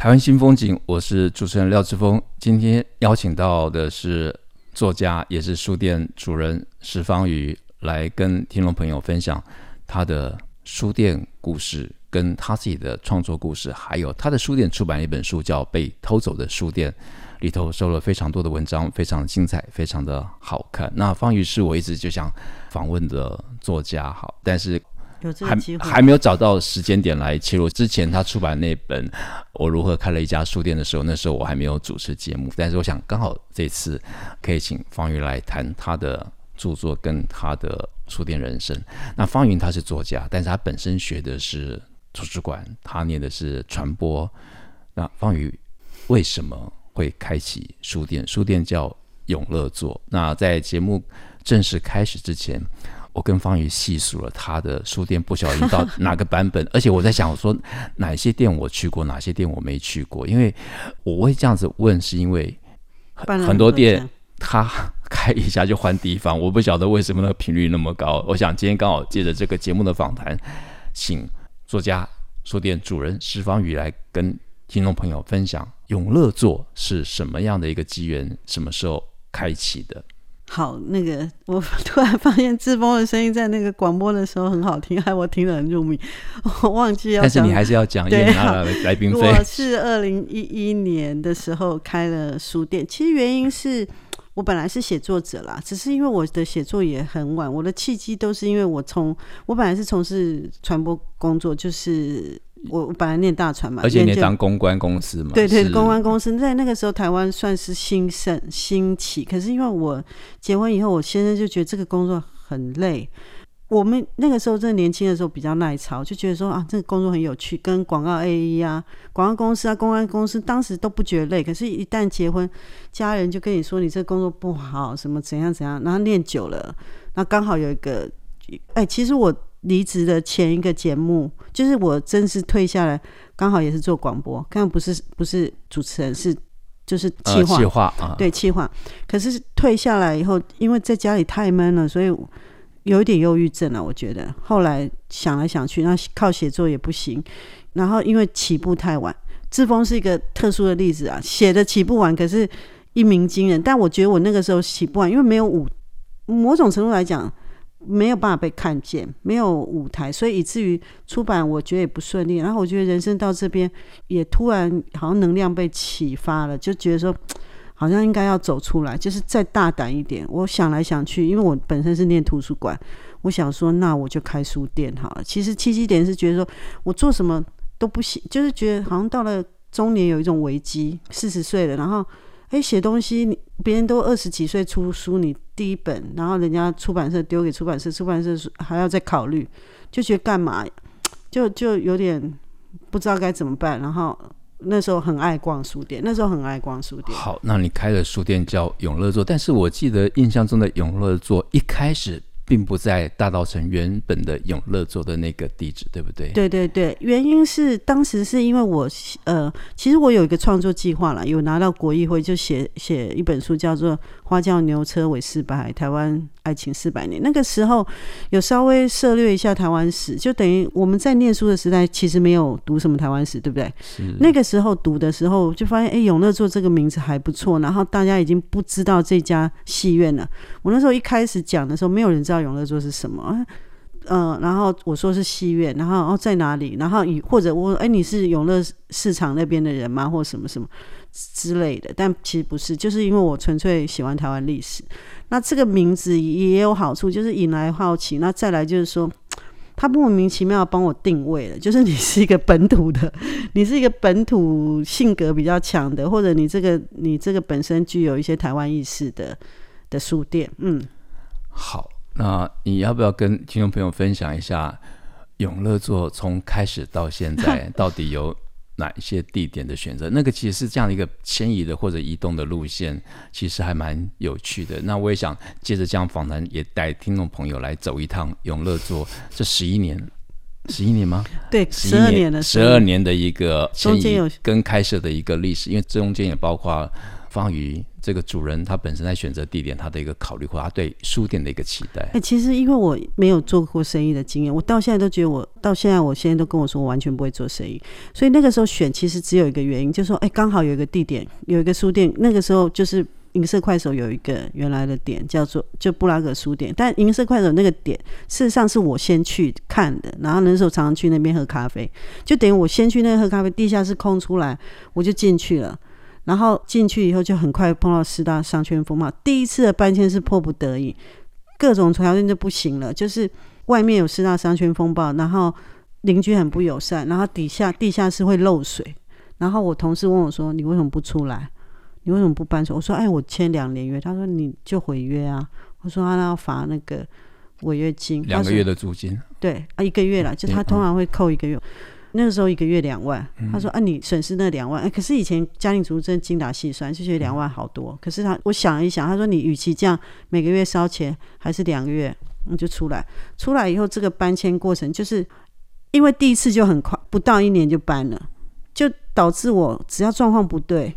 台湾新风景，我是主持人廖志峰。今天邀请到的是作家，也是书店主人石方瑜，来跟听众朋友分享他的书店故事，跟他自己的创作故事，还有他的书店出版一本书，叫《被偷走的书店》，里头收了非常多的文章，非常精彩，非常的好看。那方瑜是我一直就想访问的作家，好，但是。还还没有找到时间点来切入。之前他出版那本《我如何开了一家书店》的时候，那时候我还没有主持节目。但是我想，刚好这次可以请方瑜来谈他的著作跟他的书店人生。那方瑜他是作家，但是他本身学的是图书馆，他念的是传播。那方瑜为什么会开启书店？书店叫永乐座。那在节目正式开始之前。我跟方宇细数了他的书店，不小心到哪个版本，而且我在想，我说哪些店我去过，哪些店我没去过，因为我会这样子问，是因为很多店他开一下就换地方，我不晓得为什么那个频率那么高。我想今天刚好借着这个节目的访谈，请作家、书店主人石方宇来跟听众朋友分享永乐座是什么样的一个机缘，什么时候开启的。好，那个我 突然发现志峰的声音在那个广播的时候很好听，害我听得很入迷。我忘记要讲，但是你还是要讲，对，来宾费。我是二零一一年的时候开了书店，其实原因是我本来是写作者啦，只是因为我的写作也很晚，我的契机都是因为我从我本来是从事传播工作，就是。我我本来念大传嘛，而且你当公关公司嘛，对对，公关公司在那个时候台湾算是兴盛兴起。可是因为我结婚以后，我先生就觉得这个工作很累。我们那个时候真的年轻的时候比较耐操，就觉得说啊，这个工作很有趣，跟广告 AE 啊、广告公司啊、公关公司当时都不觉得累。可是，一旦结婚，家人就跟你说你这个工作不好，什么怎样怎样，然后念久了，那刚好有一个，哎，其实我。离职的前一个节目，就是我正式退下来，刚好也是做广播，刚刚不是不是主持人，是就是企划，企划啊，对企划。可是退下来以后，因为在家里太闷了，所以有一点忧郁症了。我觉得后来想来想去，那靠写作也不行。然后因为起步太晚，志峰是一个特殊的例子啊，写的起步晚，可是一鸣惊人。但我觉得我那个时候起步晚，因为没有舞，某种程度来讲。没有办法被看见，没有舞台，所以以至于出版，我觉得也不顺利。然后我觉得人生到这边，也突然好像能量被启发了，就觉得说，好像应该要走出来，就是再大胆一点。我想来想去，因为我本身是念图书馆，我想说，那我就开书店好了。其实契机点是觉得说我做什么都不行，就是觉得好像到了中年有一种危机，四十岁了，然后。哎，写东西，你别人都二十几岁出书，你第一本，然后人家出版社丢给出版社，出版社还要再考虑，就觉得干嘛，就就有点不知道该怎么办。然后那时候很爱逛书店，那时候很爱逛书店。好，那你开的书店叫永乐座，但是我记得印象中的永乐座一开始。并不在大道城原本的永乐座的那个地址，对不对？对对对，原因是当时是因为我呃，其实我有一个创作计划了，有拿到国艺会就写写一本书，叫做《花轿牛车尾四百台湾爱情四百年》。那个时候有稍微涉略一下台湾史，就等于我们在念书的时代其实没有读什么台湾史，对不对？那个时候读的时候就发现，哎，永乐座这个名字还不错，然后大家已经不知道这家戏院了。我那时候一开始讲的时候，没有人知道。永乐座是什么？嗯、呃，然后我说是戏院，然后哦在哪里？然后以或者我哎，你是永乐市场那边的人吗？或什么什么之类的？但其实不是，就是因为我纯粹喜欢台湾历史。那这个名字也有好处，就是引来好奇。那再来就是说，他莫名其妙帮我定位了，就是你是一个本土的，你是一个本土性格比较强的，或者你这个你这个本身具有一些台湾意识的的书店。嗯，好。那你要不要跟听众朋友分享一下永乐座从开始到现在，到底有哪一些地点的选择？那个其实是这样的一个迁移的或者移动的路线，其实还蛮有趣的。那我也想借着这样访谈，也带听众朋友来走一趟永乐座这十一年。十一年吗？对，十二年的，十二年的一个迁移跟开设的一个历史，因为中间也包括方于这个主人他本身在选择地点他的一个考虑，或他对书店的一个期待。哎、其实因为我没有做过生意的经验，我到现在都觉得我到现在，我现在都跟我说我完全不会做生意，所以那个时候选其实只有一个原因，就是说，哎、刚好有一个地点，有一个书店，那个时候就是。银色快手有一个原来的点叫做就布拉格书店，但银色快手那个点事实上是我先去看的，然后那时候常常去那边喝咖啡，就等于我先去那喝咖啡，地下室空出来，我就进去了，然后进去以后就很快碰到四大商圈风暴，第一次的搬迁是迫不得已，各种条件就不行了，就是外面有四大商圈风暴，然后邻居很不友善，然后底下地下室会漏水，然后我同事问我说：“你为什么不出来？”你为什么不搬走？我说：“哎，我签两年约。”他说：“你就毁约啊！”我说：“他要罚那个违约金，两个月的租金。”对啊，一个月了，就他通常会扣一个月。嗯、那个时候一个月两万，他说：“啊，你损失那两万。”哎，可是以前家庭主妇真的精打细算，就觉得两万好多。嗯、可是他，我想一想，他说：“你与其这样每个月烧钱，还是两个月你就出来。出来以后，这个搬迁过程就是因为第一次就很快，不到一年就搬了，就导致我只要状况不对。”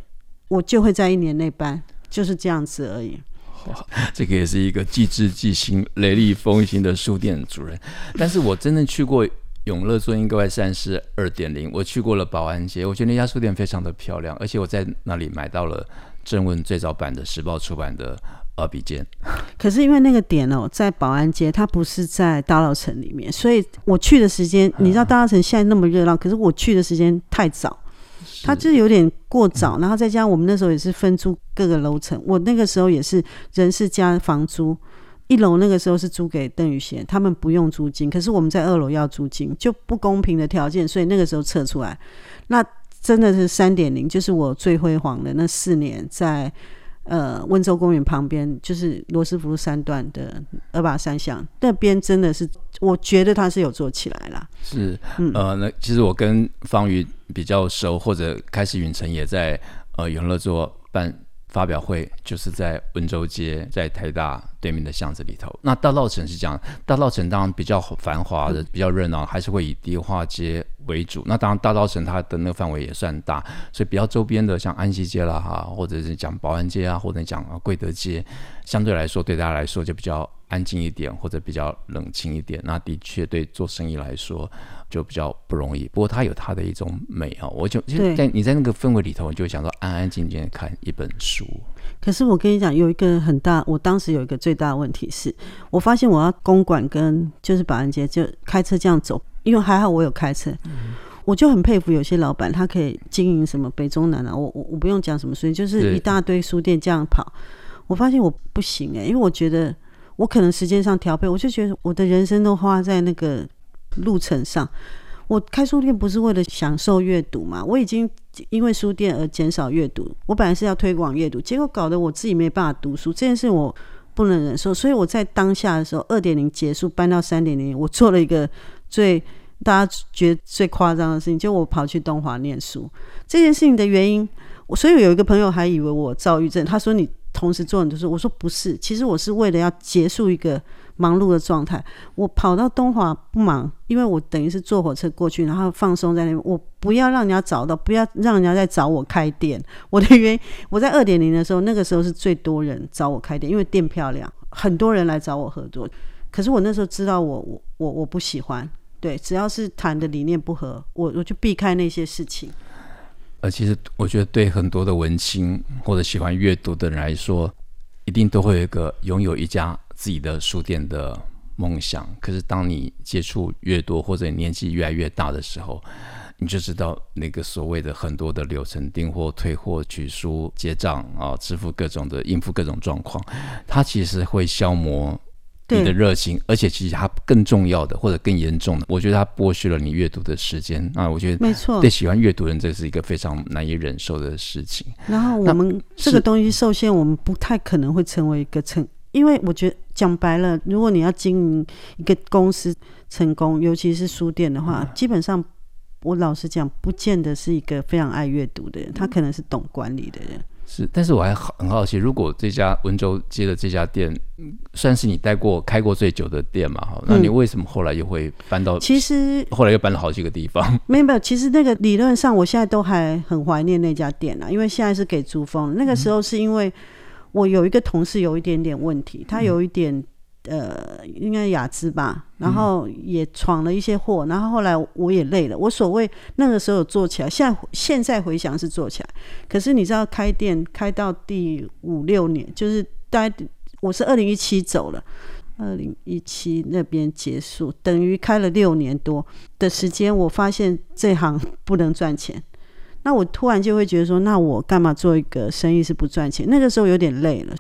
我就会在一年内搬，就是这样子而已。这个也是一个既智既心、雷厉风行的书店主人。但是我真正去过永乐座，应该算是二点零。我去过了保安街，我觉得那家书店非常的漂亮，而且我在那里买到了正文最早版的时报出版的二笔尖。可是因为那个点哦，在保安街，它不是在大稻城里面，所以我去的时间，你知道大稻城现在那么热闹，可是我去的时间太早。它就是有点过早，然后再加上我们那时候也是分租各个楼层，我那个时候也是人事加房租，一楼那个时候是租给邓宇贤，他们不用租金，可是我们在二楼要租金，就不公平的条件，所以那个时候撤出来，那真的是三点零，就是我最辉煌的那四年在。呃，温州公园旁边就是罗斯福路三段的二八三巷那边，真的是我觉得他是有做起来了。是，嗯、呃，那其实我跟方瑜比较熟，或者开始允晨也在呃永乐座办发表会，就是在温州街，在台大对面的巷子里头。那大稻城是这样，大稻城当然比较繁华的，比较热闹，还是会以迪化街为主，那当然大稻城它的那个范围也算大，所以比较周边的像安西街啦哈，或者是讲保安街啊，或者讲贵德街，相对来说对大家来说就比较安静一点，或者比较冷清一点。那的确对做生意来说就比较不容易。不过它有它的一种美啊，我就就在你在那个氛围里头，你就想说安安静静的看一本书。可是我跟你讲，有一个很大，我当时有一个最大的问题是，我发现我要公馆跟就是保安街就开车这样走。因为还好我有开车，嗯、我就很佩服有些老板，他可以经营什么北中南啊，我我我不用讲什么所以，就是一大堆书店这样跑。我发现我不行诶、欸，因为我觉得我可能时间上调配，我就觉得我的人生都花在那个路程上。我开书店不是为了享受阅读嘛？我已经因为书店而减少阅读。我本来是要推广阅读，结果搞得我自己没办法读书，这件事我不能忍受。所以我在当下的时候，二点零结束搬到三点零，我做了一个。最大家觉得最夸张的事情，就我跑去东华念书这件事情的原因，我所以有一个朋友还以为我躁郁症，他说你同时做很多事，我说不是，其实我是为了要结束一个忙碌的状态，我跑到东华不忙，因为我等于是坐火车过去，然后放松在那边，我不要让人家找到，不要让人家再找我开店。我的原因，我在二点零的时候，那个时候是最多人找我开店，因为店漂亮，很多人来找我合作。可是我那时候知道我我我我不喜欢。对，只要是谈的理念不合，我我就避开那些事情。呃，其实我觉得对很多的文青或者喜欢阅读的人来说，一定都会有一个拥有一家自己的书店的梦想。可是当你接触越多，或者年纪越来越大的时候，你就知道那个所谓的很多的流程，订货、退货、取书、结账啊，支付各种的应付各种状况，它其实会消磨。你的热情，而且其实它更重要的，或者更严重的，我觉得它剥削了你阅读的时间。啊我觉得，没错，对喜欢阅读人，这是一个非常难以忍受的事情。然后我们这个东西受限，我们不太可能会成为一个成，因为我觉得讲白了，如果你要经营一个公司成功，尤其是书店的话，嗯、基本上我老实讲，不见得是一个非常爱阅读的人，他可能是懂管理的人。是，但是我还很好奇，如果这家温州街的这家店算是你待过、开过最久的店嘛？哈，那你为什么后来又会搬到？其实后来又搬了好几个地方。没有没有，其实那个理论上，我现在都还很怀念那家店啊，因为现在是给租风。那个时候是因为我有一个同事有一点点问题，他有一点。嗯呃，应该亚资吧，然后也闯了一些祸，然后后来我也累了。我所谓那个时候做起来，现在现在回想是做起来，可是你知道开店开到第五六年，就是大概我是二零一七走了，二零一七那边结束，等于开了六年多的时间，我发现这行不能赚钱，那我突然就会觉得说，那我干嘛做一个生意是不赚钱？那个时候有点累了。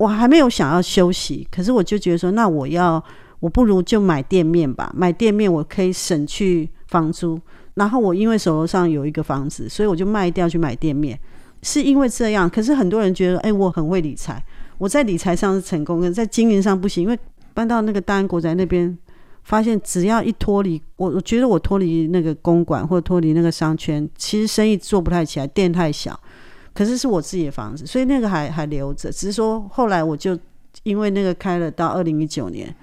我还没有想要休息，可是我就觉得说，那我要，我不如就买店面吧。买店面我可以省去房租，然后我因为手头上有一个房子，所以我就卖掉去买店面。是因为这样，可是很多人觉得，哎、我很会理财，我在理财上是成功的，在经营上不行。因为搬到那个大安国宅那边，发现只要一脱离，我我觉得我脱离那个公馆或脱离那个商圈，其实生意做不太起来，店太小。可是是我自己的房子，所以那个还还留着。只是说后来我就因为那个开了到二零一九年，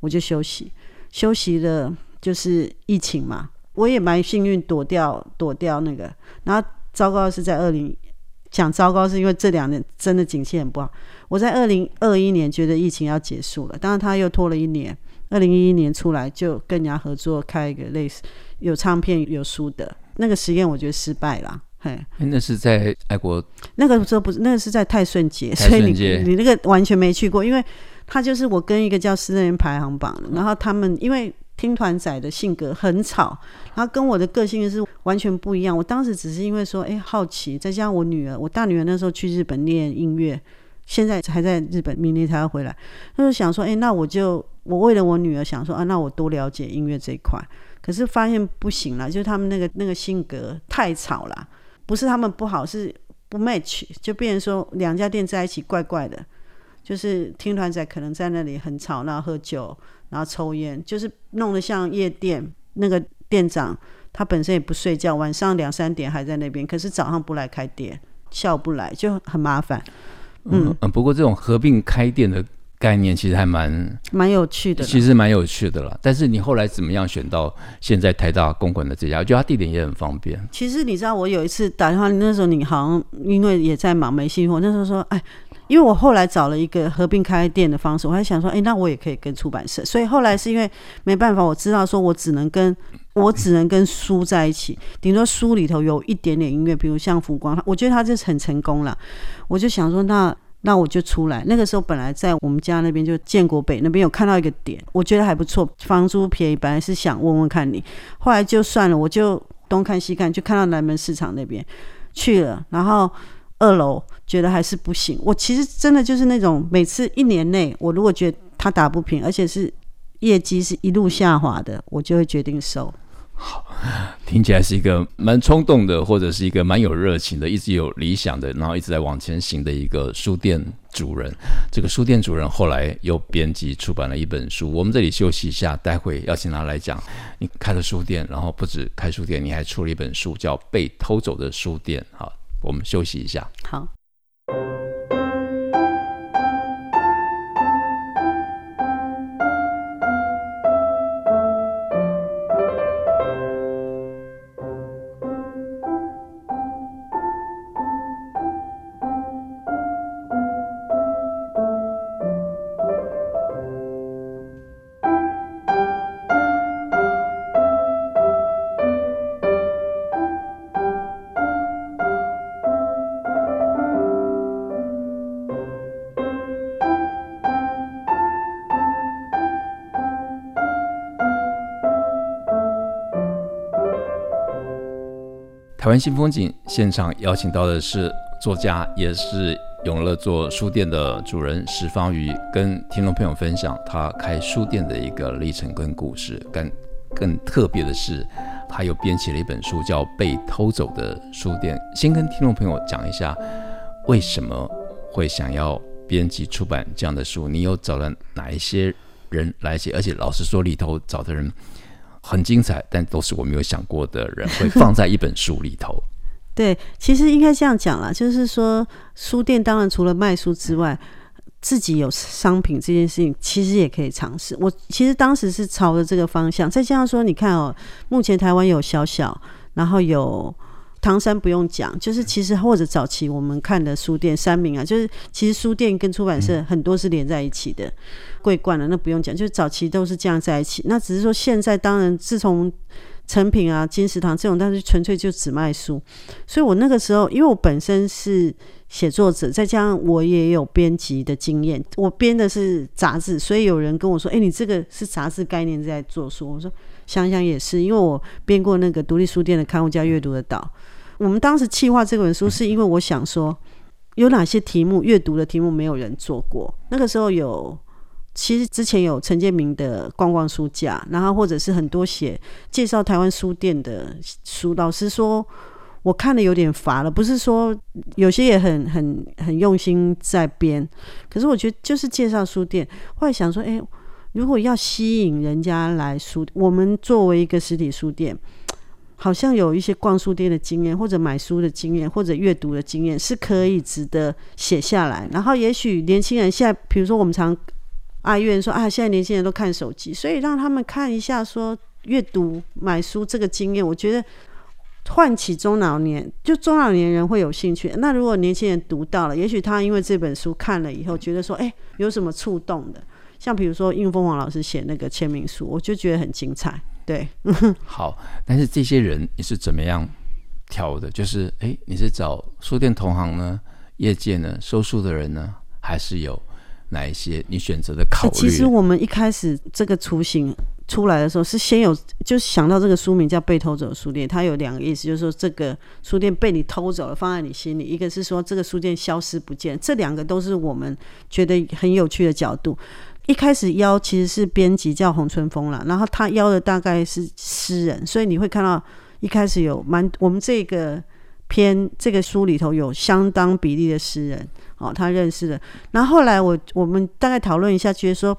我就休息，休息了就是疫情嘛。我也蛮幸运躲掉躲掉那个，然后糟糕是在二零讲糟糕是因为这两年真的景气很不好。我在二零二一年觉得疫情要结束了，当然他又拖了一年，二零一一年出来就跟人家合作开一个类似有唱片有书的那个实验，我觉得失败了。嘿，那是在爱国，那个时候不是，那个是在泰顺街，所以你你那个完全没去过，因为他就是我跟一个叫私人排行榜的，然后他们因为听团仔的性格很吵，然后跟我的个性是完全不一样。我当时只是因为说，哎，好奇，再加上我女儿，我大女儿那时候去日本念音乐，现在还在日本，明年才要回来，他就想说，哎，那我就我为了我女儿想说啊，那我多了解音乐这一块，可是发现不行了，就是他们那个那个性格太吵了。不是他们不好，是不 match，就变成说两家店在一起怪怪的。就是听团仔可能在那里很吵闹，喝酒，然后抽烟，就是弄得像夜店。那个店长他本身也不睡觉，晚上两三点还在那边，可是早上不来开店，下午不来就很麻烦。嗯嗯，不过这种合并开店的。概念其实还蛮蛮有趣的，其实蛮有趣的了。但是你后来怎么样选到现在台大公馆的这家？我觉得它地点也很方便。其实你知道，我有一次打电话，那时候你好像因为也在忙没信号。那时候说，哎，因为我后来找了一个合并开店的方式，我还想说，哎，那我也可以跟出版社。所以后来是因为没办法，我知道说我只能跟我只能跟书在一起，顶多书里头有一点点音乐，比如像浮光，我觉得他这是很成功了。我就想说那。那我就出来。那个时候本来在我们家那边，就建国北那边有看到一个点，我觉得还不错，房租便宜。本来是想问问看你，后来就算了，我就东看西看，就看到南门市场那边去了。然后二楼觉得还是不行。我其实真的就是那种，每次一年内，我如果觉得他打不平，而且是业绩是一路下滑的，我就会决定收。好，听起来是一个蛮冲动的，或者是一个蛮有热情的，一直有理想的，然后一直在往前行的一个书店主人。这个书店主人后来又编辑出版了一本书。我们这里休息一下，待会要请他来讲。你开了书店，然后不止开书店，你还出了一本书，叫《被偷走的书店》。好，我们休息一下。好。台湾新风景现场邀请到的是作家，也是永乐座书店的主人石方瑜，跟听众朋友分享他开书店的一个历程跟故事。更更特别的是，他又编辑了一本书，叫《被偷走的书店》。先跟听众朋友讲一下，为什么会想要编辑出版这样的书，你又找了哪一些人来写？而且老实说，里头找的人很精彩，但都是我没有想过的人，会放在一本书里头。对，其实应该这样讲啦，就是说，书店当然除了卖书之外，自己有商品这件事情，其实也可以尝试。我其实当时是朝着这个方向，再加上说，你看哦，目前台湾有小小，然后有。唐山不用讲，就是其实或者早期我们看的书店，三明啊，就是其实书店跟出版社很多是连在一起的，桂冠了，那不用讲，就是早期都是这样在一起。那只是说现在，当然自从成品啊、金石堂这种，但是纯粹就只卖书。所以我那个时候，因为我本身是写作者，再加上我也有编辑的经验，我编的是杂志，所以有人跟我说：“哎、欸，你这个是杂志概念在做书。”我说：“想想也是，因为我编过那个独立书店的刊物叫阅读的岛。”我们当时企划这本书，是因为我想说，有哪些题目阅读的题目没有人做过。那个时候有，其实之前有陈建明的逛逛书架，然后或者是很多写介绍台湾书店的书。老实说，我看的有点乏了。不是说有些也很很很用心在编，可是我觉得就是介绍书店。后来想说，哎，如果要吸引人家来书，我们作为一个实体书店。好像有一些逛书店的经验，或者买书的经验，或者阅读的经验，是可以值得写下来。然后，也许年轻人现在，比如说我们常哀怨说啊，现在年轻人都看手机，所以让他们看一下说阅读买书这个经验，我觉得唤起中老年，就中老年人会有兴趣。那如果年轻人读到了，也许他因为这本书看了以后，觉得说，哎，有什么触动的？像比如说应凤凰老师写那个签名书，我就觉得很精彩。对，好，但是这些人你是怎么样挑的？就是，哎，你是找书店同行呢，业界呢，收书的人呢，还是有哪一些你选择的考虑？其实我们一开始这个雏形出来的时候，是先有就想到这个书名叫《被偷走的书店》，它有两个意思，就是说这个书店被你偷走了，放在你心里；一个是说这个书店消失不见，这两个都是我们觉得很有趣的角度。一开始邀其实是编辑叫洪春风了，然后他邀的大概是诗人，所以你会看到一开始有蛮我们这个篇这个书里头有相当比例的诗人哦，他认识的。然后后来我我们大概讨论一下，觉得说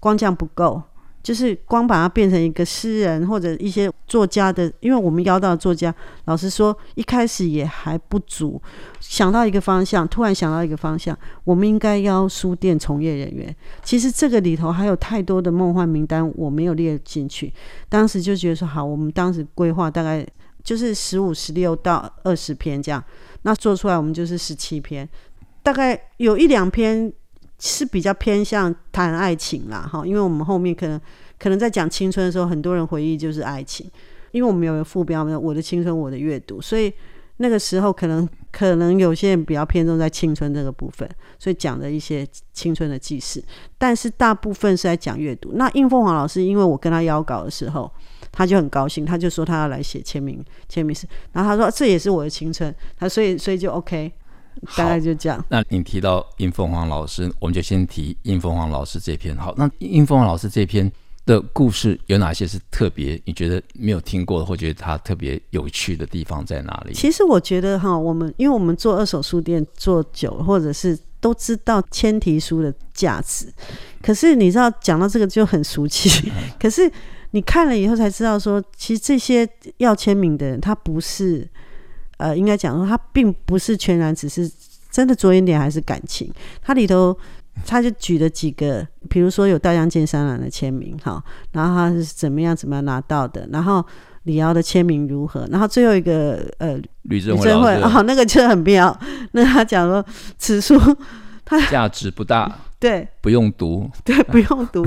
光这样不够。就是光把它变成一个诗人或者一些作家的，因为我们邀到的作家，老实说一开始也还不足。想到一个方向，突然想到一个方向，我们应该邀书店从业人员。其实这个里头还有太多的梦幻名单，我没有列进去。当时就觉得说好，我们当时规划大概就是十五、十六到二十篇这样，那做出来我们就是十七篇，大概有一两篇。是比较偏向谈爱情啦，哈，因为我们后面可能可能在讲青春的时候，很多人回忆就是爱情，因为我们有个副标没有我的青春，我的阅读，所以那个时候可能可能有些人比较偏重在青春这个部分，所以讲的一些青春的记事，但是大部分是在讲阅读。那应凤凰老师，因为我跟他邀稿的时候，他就很高兴，他就说他要来写签名签名诗，然后他说这也是我的青春，他所以所以就 OK。大概就这样。那你提到殷凤凰老师，我们就先提殷凤凰老师这篇。好，那殷凤凰老师这篇的故事有哪些是特别？你觉得没有听过的，或觉得它特别有趣的地方在哪里？其实我觉得哈，我们因为我们做二手书店做久，或者是都知道签题书的价值。可是你知道，讲到这个就很俗气。可是你看了以后才知道，说其实这些要签名的人，他不是。呃，应该讲说，他并不是全然只是真的着眼点还是感情。它里头他就举了几个，比如说有大江健三郎的签名，哈，然后他是怎么样怎么样拿到的，然后李敖的签名如何，然后最后一个呃，吕振辉哦，那个就很妙。那他讲说，此书他价值不大。对，不用读，对，不用读。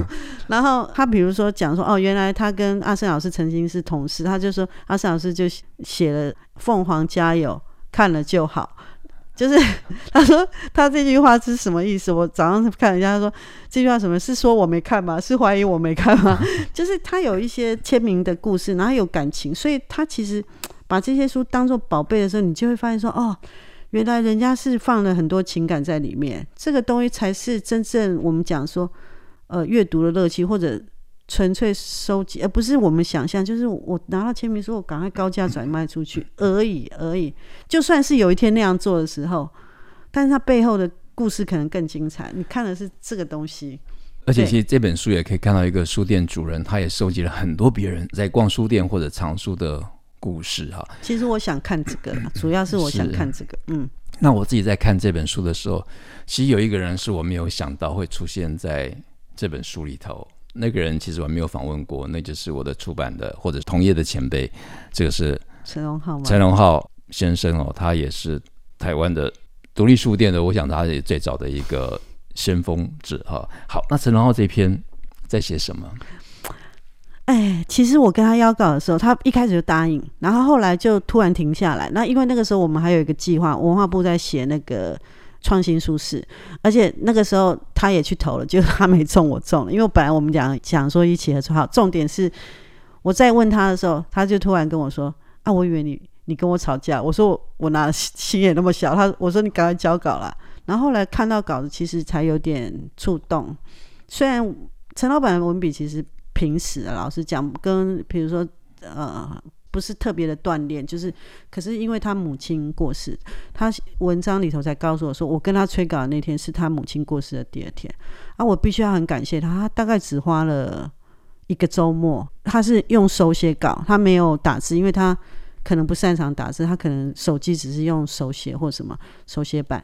然后他比如说讲说，哦，原来他跟阿胜老师曾经是同事，他就说阿胜老师就写了《凤凰加油》，看了就好。就是 他说他这句话是什么意思？我早上看人家说这句话什么是说我没看吗？是怀疑我没看吗？就是他有一些签名的故事，然后有感情，所以他其实把这些书当做宝贝的时候，你就会发现说，哦。原来人家是放了很多情感在里面，这个东西才是真正我们讲说，呃，阅读的乐趣，或者纯粹收集，而不是我们想象，就是我拿到签名书，我赶快高价转卖出去 而已而已。就算是有一天那样做的时候，但是它背后的故事可能更精彩。你看的是这个东西，而且其实这本书也可以看到一个书店主人，他也收集了很多别人在逛书店或者藏书的故事哈。其实我想看这个，主要是我想看这个。嗯，那我自己在看这本书的时候，其实有一个人是我没有想到会出现在这本书里头。那个人其实我没有访问过，那就是我的出版的或者同业的前辈，这个是陈荣浩吗？陈荣浩先生哦，他也是台湾的独立书店的，我想他是最早的一个先锋者哈。好，那陈荣浩这篇在写什么？哎，其实我跟他邀稿的时候，他一开始就答应，然后后来就突然停下来。那因为那个时候我们还有一个计划，文化部在写那个。创新书市，而且那个时候他也去投了，就他没中，我中了。因为本来我们讲讲说一起合作，好，重点是我在问他的时候，他就突然跟我说：“啊，我以为你你跟我吵架。”我说：“我拿的心也那么小。”他我说：“你赶快交稿了。”然后后来看到稿子，其实才有点触动。虽然陈老板文笔其实平时啊，老师讲，跟比如说呃。不是特别的锻炼，就是，可是因为他母亲过世，他文章里头才告诉我说，我跟他催稿的那天是他母亲过世的第二天，啊，我必须要很感谢他，他大概只花了一个周末，他是用手写稿，他没有打字，因为他可能不擅长打字，他可能手机只是用手写或什么手写板，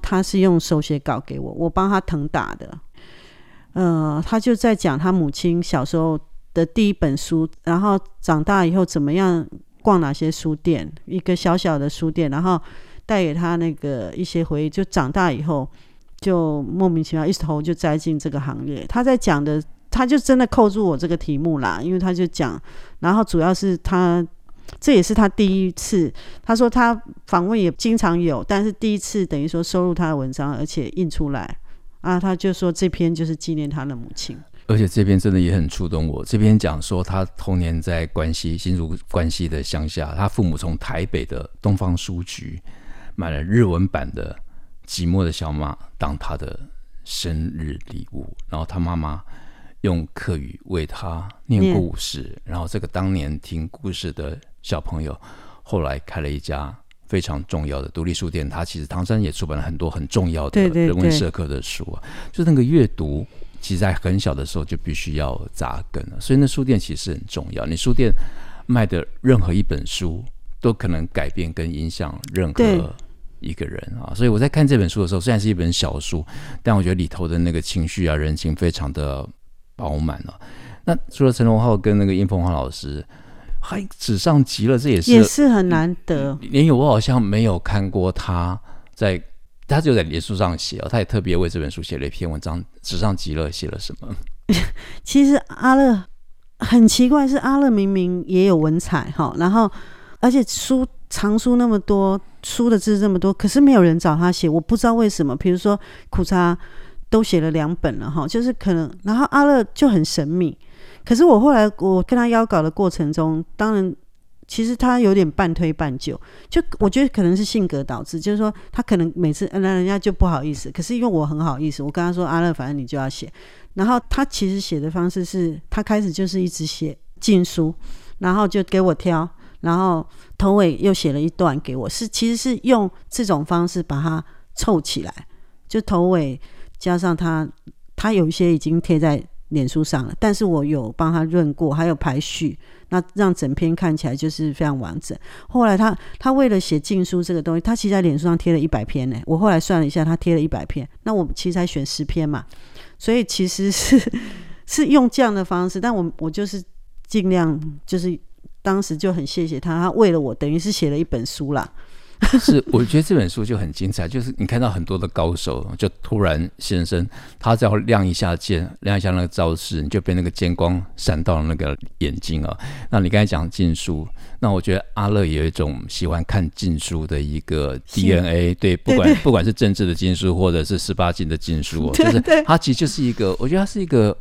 他是用手写稿给我，我帮他謄打的，呃，他就在讲他母亲小时候。的第一本书，然后长大以后怎么样逛哪些书店，一个小小的书店，然后带给他那个一些回忆。就长大以后，就莫名其妙一头就栽进这个行业。他在讲的，他就真的扣住我这个题目啦，因为他就讲，然后主要是他，这也是他第一次。他说他访问也经常有，但是第一次等于说收录他的文章，而且印出来啊，他就说这篇就是纪念他的母亲。而且这篇真的也很触动我。这篇讲说，他童年在关西新竹关西的乡下，他父母从台北的东方书局买了日文版的《寂寞的小马》当他的生日礼物，然后他妈妈用客语为他念故事，然后这个当年听故事的小朋友，后来开了一家非常重要的独立书店。它其实唐山也出版了很多很重要的人文社科的书啊，就那个阅读。其实，在很小的时候就必须要扎根了，所以那书店其实很重要。你书店卖的任何一本书，都可能改变跟影响任何一个人啊。所以我在看这本书的时候，虽然是一本小书，但我觉得里头的那个情绪啊、人情非常的饱满了。那除了陈荣浩跟那个殷凤华老师，还纸上极了，这也是也是很难得。连有我好像没有看过他在。他就在脸书上写哦，他也特别为这本书写了一篇文章。纸上极了写了什么？其实阿乐很奇怪，是阿乐明明也有文采哈，然后而且书藏书那么多，书的字这么多，可是没有人找他写，我不知道为什么。比如说苦茶都写了两本了哈，就是可能，然后阿乐就很神秘。可是我后来我跟他邀稿的过程中，当然。其实他有点半推半就，就我觉得可能是性格导致，就是说他可能每次，那人家就不好意思。可是因为我很好意思，我跟他说阿乐，反正你就要写。然后他其实写的方式是，他开始就是一直写禁书，然后就给我挑，然后头尾又写了一段给我，是其实是用这种方式把它凑起来，就头尾加上他，他有一些已经贴在脸书上了，但是我有帮他润过，还有排序。那让整篇看起来就是非常完整。后来他他为了写禁书这个东西，他其实在脸书上贴了一百篇呢。我后来算了一下，他贴了一百篇。那我其实才选十篇嘛，所以其实是是用这样的方式。但我我就是尽量就是当时就很谢谢他，他为了我等于是写了一本书啦。是，我觉得这本书就很精彩，就是你看到很多的高手，就突然现身，他只要亮一下剑，亮一下那个招式，你就被那个剑光闪到了那个眼睛啊。那你刚才讲禁书，那我觉得阿乐有一种喜欢看禁书的一个 DNA，对，不管不管是政治的禁书，或者是十八禁的禁书，就是他其实就是一个，我觉得他是一个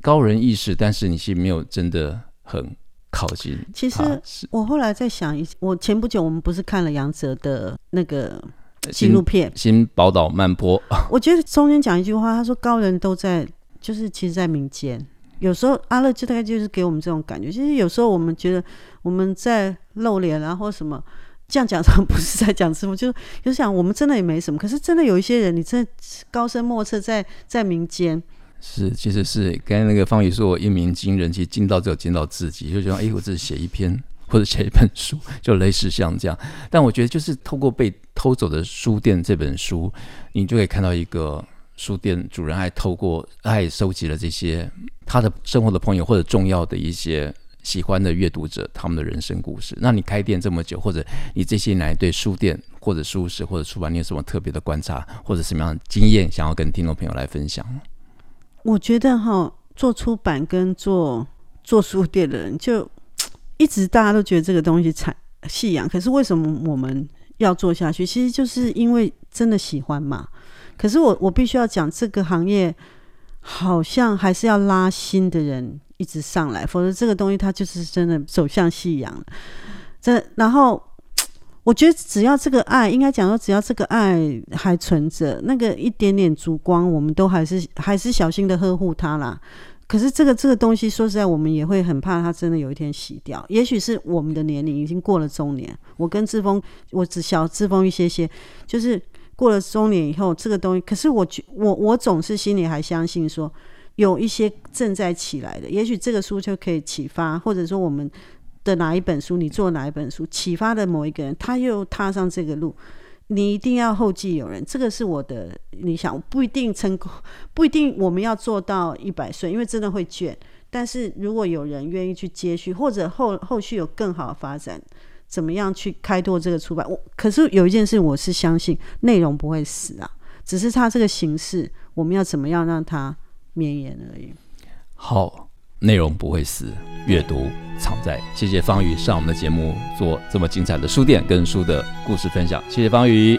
高人意识，但是你其实没有真的很。靠近。其实我后来在想一，我前不久我们不是看了杨哲的那个纪录片《新宝岛漫坡》？我觉得中间讲一句话，他说高人都在，就是其实，在民间。有时候阿乐就大概就是给我们这种感觉。其实有时候我们觉得我们在露脸然后什么，这样讲，他不是在讲什么，就就想我们真的也没什么，可是真的有一些人，你真的高深莫测在，在在民间。是，其实是刚才那个方宇说，我一鸣惊人，其实惊到只有惊到自己，就觉得哎，我自己写一篇或者写一本书，就类似像这样。但我觉得，就是透过被偷走的书店这本书，你就可以看到一个书店主人还透过爱收集了这些他的生活的朋友或者重要的一些喜欢的阅读者他们的人生故事。那你开店这么久，或者你这些年来对书店或者书市或者出版，你有什么特别的观察或者什么样的经验，想要跟听众朋友来分享？我觉得哈，做出版跟做做书店的人，就 一直大家都觉得这个东西产夕阳，可是为什么我们要做下去？其实就是因为真的喜欢嘛。可是我我必须要讲，这个行业好像还是要拉新的人一直上来，否则这个东西它就是真的走向夕阳了。这然后。我觉得只要这个爱，应该讲说，只要这个爱还存着，那个一点点烛光，我们都还是还是小心的呵护它啦。可是这个这个东西，说实在，我们也会很怕它真的有一天洗掉。也许是我们的年龄已经过了中年，我跟志峰，我只小志峰一些些，就是过了中年以后，这个东西，可是我觉我我总是心里还相信说，有一些正在起来的，也许这个书就可以启发，或者说我们。的哪一本书，你做哪一本书，启发的某一个人，他又踏上这个路，你一定要后继有人，这个是我的理想，不一定成功，不一定我们要做到一百岁，因为真的会倦。但是如果有人愿意去接续，或者后后续有更好的发展，怎么样去开拓这个出版？我可是有一件事，我是相信内容不会死啊，只是它这个形式，我们要怎么样让它绵延而已。好。内容不会死，阅读常在。谢谢方瑜上我们的节目，做这么精彩的书店跟书的故事分享。谢谢方瑜